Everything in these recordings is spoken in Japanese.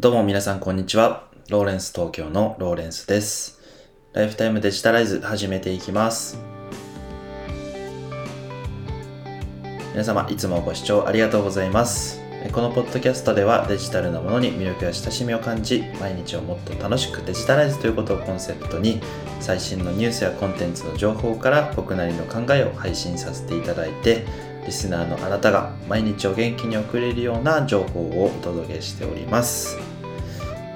どうも皆さんこんにちは。ローレンス東京のローレンスです。ライフタイムデジタライズ始めていきます。皆様いつもご視聴ありがとうございます。このポッドキャストではデジタルなものに魅力や親しみを感じ、毎日をもっと楽しくデジタライズということをコンセプトに、最新のニュースやコンテンツの情報から僕なりの考えを配信させていただいて、リスナーのあなたが毎日を元気に送れるような情報をお届けしております。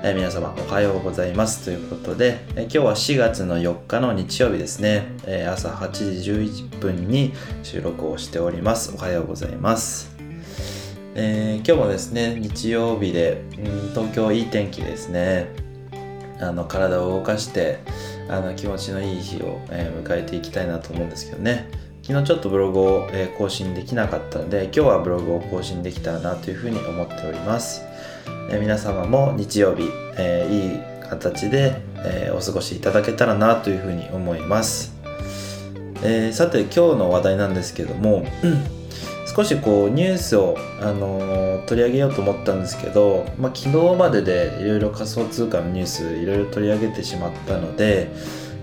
え皆様おはようございます。ということで、え今日は4月の4日の日曜日ですね、えー朝8時11分に収録をしております。おはようございます、え今日もですね日曜日で、ん東京いい天気ですね。あの体を動かしてあの気持ちのいい日を、え迎えていきたいなと思うんですけどね。昨日ちょっとブログを、え更新できなかったので今日はブログを更新できたらなというふうに思っております。え皆様も日曜日、えいい形で、えお過ごしいただけたらなというふうに思います、えさて今日の話題なんですけども、少しこうニュースを、あのー取り上げようと思ったんですけど、まあ、昨日まででいろいろ仮想通貨のニュースいろいろ取り上げてしまったので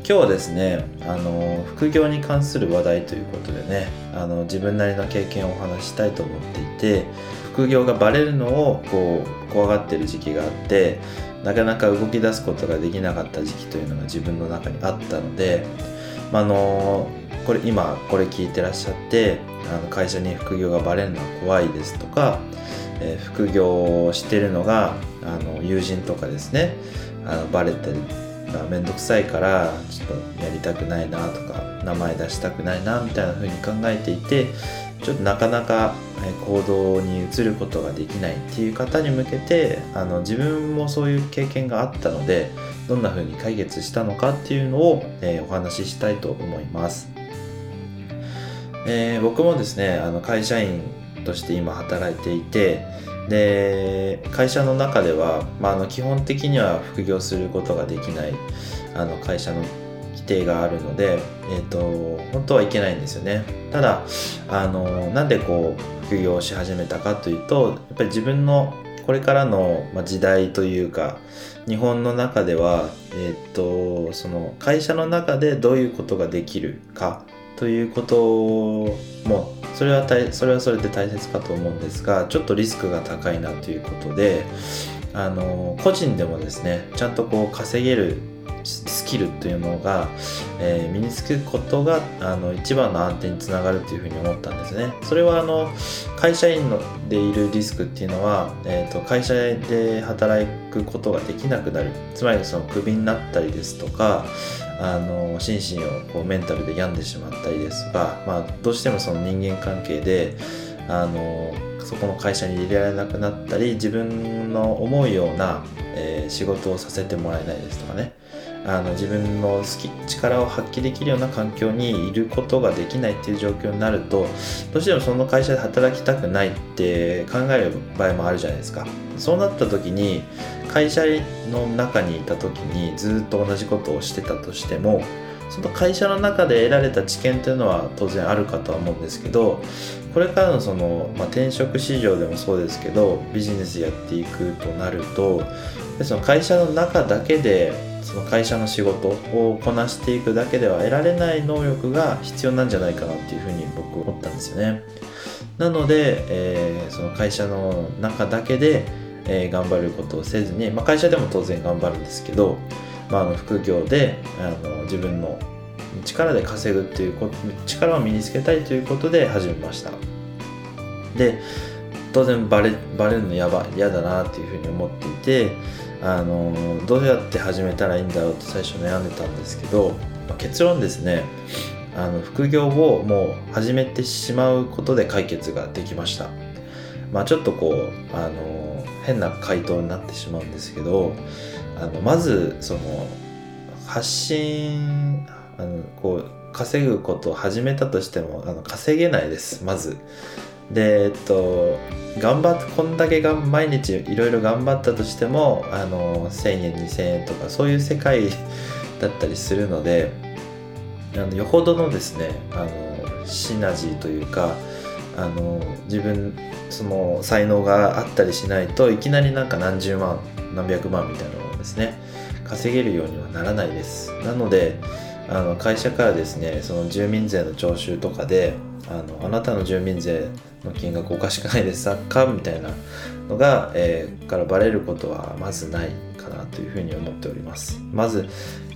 今日はですね、あの副業に関する話題ということでねあの自分なりの経験をお話したいと思っていて副業がバレるのをこう怖がってる時期があってなかなか動き出すことができなかった時期というのが自分の中にあったので、まあ、のこれ今これ聞いてらっしゃってあの会社に副業がバレるのは怖いですとか、えー副業をしてるのがあの友人とかですねあのバレてる面倒くさいからちょっとやりたくないなとか名前出したくないなみたいな風に考えていてちょっとなかなかえ行動に移ることができないっていう方に向けてあの自分もそういう経験があったのでどんな風に解決したのかっていうのを、えーお話ししたいと思います、えー僕もですねあの会社員として今働いていてで会社の中では、まあ、あの基本的には副業することができないあの会社の規定があるので、えー、と本当はいけないんですよね。ただあのなんでこう副業をし始めたかというとやっぱり自分のこれからの時代というか日本の中では、えー、とその会社の中でどういうことができるかということもそれはそれはそれで大切かと思うんですがちょっとリスクが高いなということであの個人でもですねちゃんとこう稼げるスキルというのが、えー身につくことがあの一番の安定につながるというふうに思ったんですね。それはあの会社員のでいるリスクっていうのは、えー、と会社で働くことができなくなるつまりそのクビになったりですとかあの心身をこうメンタルで病んでしまったりですとか、まあ、どうしてもその人間関係であのそこの会社に入れられなくなったり自分の思うような、えー仕事をさせてもらえないですとかね。あの自分の好き力を発揮できるような環境にいることができないっていう状況になるとどうしてもその会社で働きたくないって考える場合もあるじゃないですか。そうなった時に会社の中にいた時にずっと同じことをしてたとしてもその会社の中で得られた知見っていうのは当然あるかとは思うんですけどこれからのその、まあ、転職市場でもそうですけどビジネスやっていくとなるとその会社の中だけでその会社の仕事をこなしていくだけでは得られない能力が必要なんじゃないかなっていうふうに僕思ったんですよね。なので、えーその会社の中だけで、えー頑張ることをせずに、まあ、会社でも当然頑張るんですけど、まあ、あの副業であの自分の力で稼ぐっていうこ力を身につけたいということで始めましたで当然バレバレるのやば嫌だなっていうふうに思っていてあのどうやって始めたらいいんだろうと最初悩んでたんですけど、まあ結論ですね。あの副業をもう始めてしまうことで解決ができました。まあちょっとこうあの変な回答になってしまうんですけどあのまずその発信あのこう稼ぐことを始めたとしてもあの稼げないです。まず。でえっと頑張ってこんだけが毎日いろいろ頑張ったとしてもあの1000円2000円とかそういう世界だったりするのであのよほどのですねあのシナジーというかあの自分その才能があったりしないといきなりなんか何十万何百万みたいなのをですね稼げるようにはならないです。なのであの会社からですねその住民税の徴収とかであのあなたの住民税の金額おかしくないですか？みたいなのが、えー、からバレることはまずないかなというふうに思っております。まず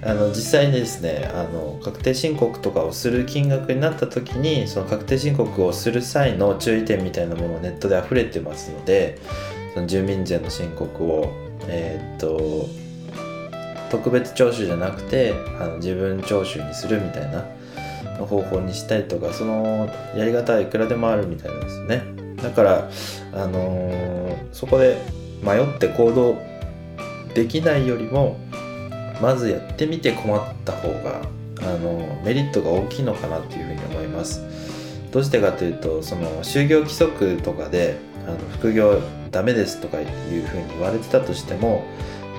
あの実際にですねあの確定申告とかをする金額になった時にその確定申告をする際の注意点みたいなものネットで溢れてますのでその住民税の申告をえー、っと特別徴収じゃなくてあの自分徴収にするみたいなの方法にしたりとかそのやり方はいくらでもあるみたいなんですよね。だからあのー、そこで迷って行動できないよりもまずやってみて困った方があのメリットが大きいのかなっていうふうに思います。どうしてかというとその就業規則とかであの副業ダメですとかいうふうに言われてたとしても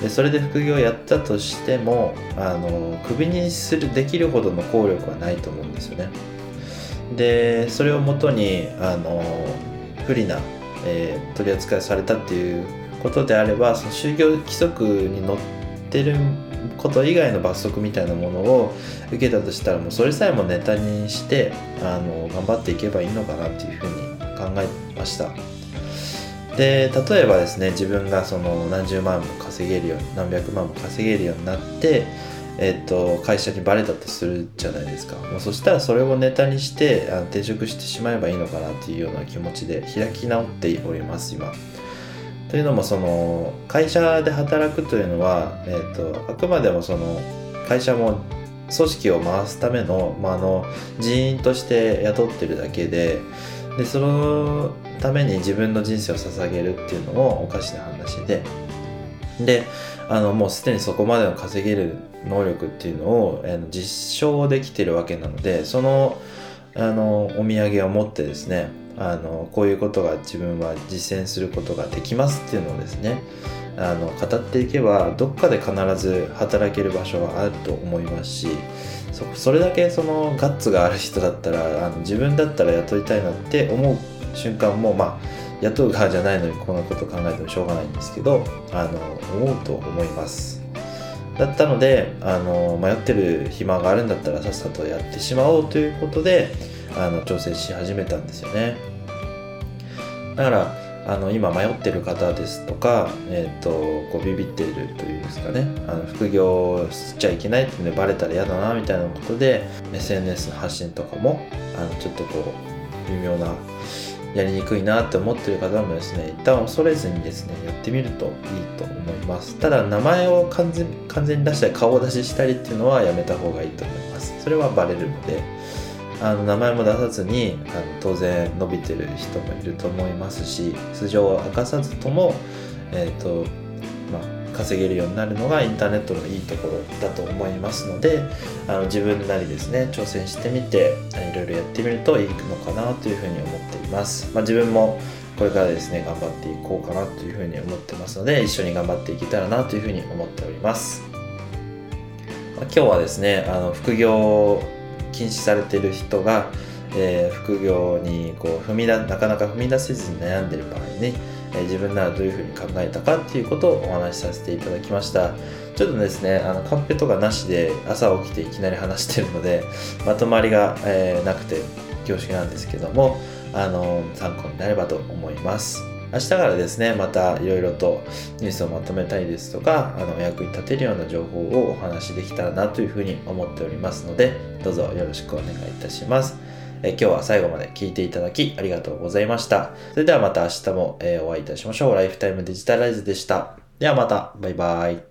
でそれで副業やったとしてもあのクビにするできるほどの効力はないと思うんですよね。でそれをもとにあの不利な、えー、取り扱いされたっていうことであればその就業規則に載ってること以外の罰則みたいなものを受けたとしたらもうそれさえもネタにしてあの頑張っていけばいいのかなっていうふうに考えました。で例えばですね自分がその何十万も稼げるように何百万も稼げるようになってえっと、会社にバレたとするじゃないですか。もうそしたらそれをネタにしてあの転職してしまえばいいのかなっていうような気持ちで開き直っております今。というのもその会社で働くというのは、えっと、あくまでもその会社も組織を回すための,、まあ、あの人員として雇ってるだけででそのために自分の人生を捧げるっていうのもおかしな話で。であのもうすでにそこまでの稼げる能力っていうのを実証できてるわけなのでそのあのお土産を持ってですねあのこういうことが自分は実践することができますっていうのをですねあの語っていけばどっかで必ず働ける場所はあると思いますしそそれだけそのガッツがある人だったらあの自分だったら雇いたいなって思う瞬間もまあ雇う側じゃないのにこんなこと考えてもしょうがないんですけどあの思うと思います。だったのであの迷ってる暇があるんだったらさっさとやってしまおうということであの挑戦し始めたんですよね。だからあの今迷ってる方ですとか、えーと、こうビビっているというんですかね。あの副業しちゃいけないっていうのでバレたら嫌だなみたいなことで SNS の発信とかもあのちょっとこう微妙なやりにくいなって思ってる方もですね一旦恐れずにですねやってみるといいと思います。ただ名前を完全完全に出したり顔を出ししたりっていうのはやめた方がいいと思います。それはバレるのであの名前も出さずにあの当然伸びてる人もいると思いますし素性を明かさずともえっ、ー、と稼げるようになるのがインターネットのいいところだと思いますのであの自分なりですね挑戦してみていろいろやってみるといいのかなというふうに思っています、まあ、自分もこれからですね頑張っていこうかなというふうに思ってますので一緒に頑張っていけたらなというふうに思っております、まあ、今日はですねあの副業禁止されている人がえー、副業にこう踏みだなかなか踏み出せずに悩んでる場合にえ自分ならどういうふうに考えたかっていうことをお話しさせていただきました。ちょっとですねあのカンペとかなしで朝起きていきなり話してるので まとまりが、えー、なくて恐縮なんですけどもあの参考になればと思います。明日からですねまたいろいろとニュースをまとめたいですとかあのお役に立てるような情報をお話しできたらなというふうに思っておりますのでどうぞよろしくお願いいたします。え今日は最後まで聞いていただきありがとうございました。それではまた明日も、えお会いいたしましょう。ライフタイムデジタライズでした。ではまた、バイバイ。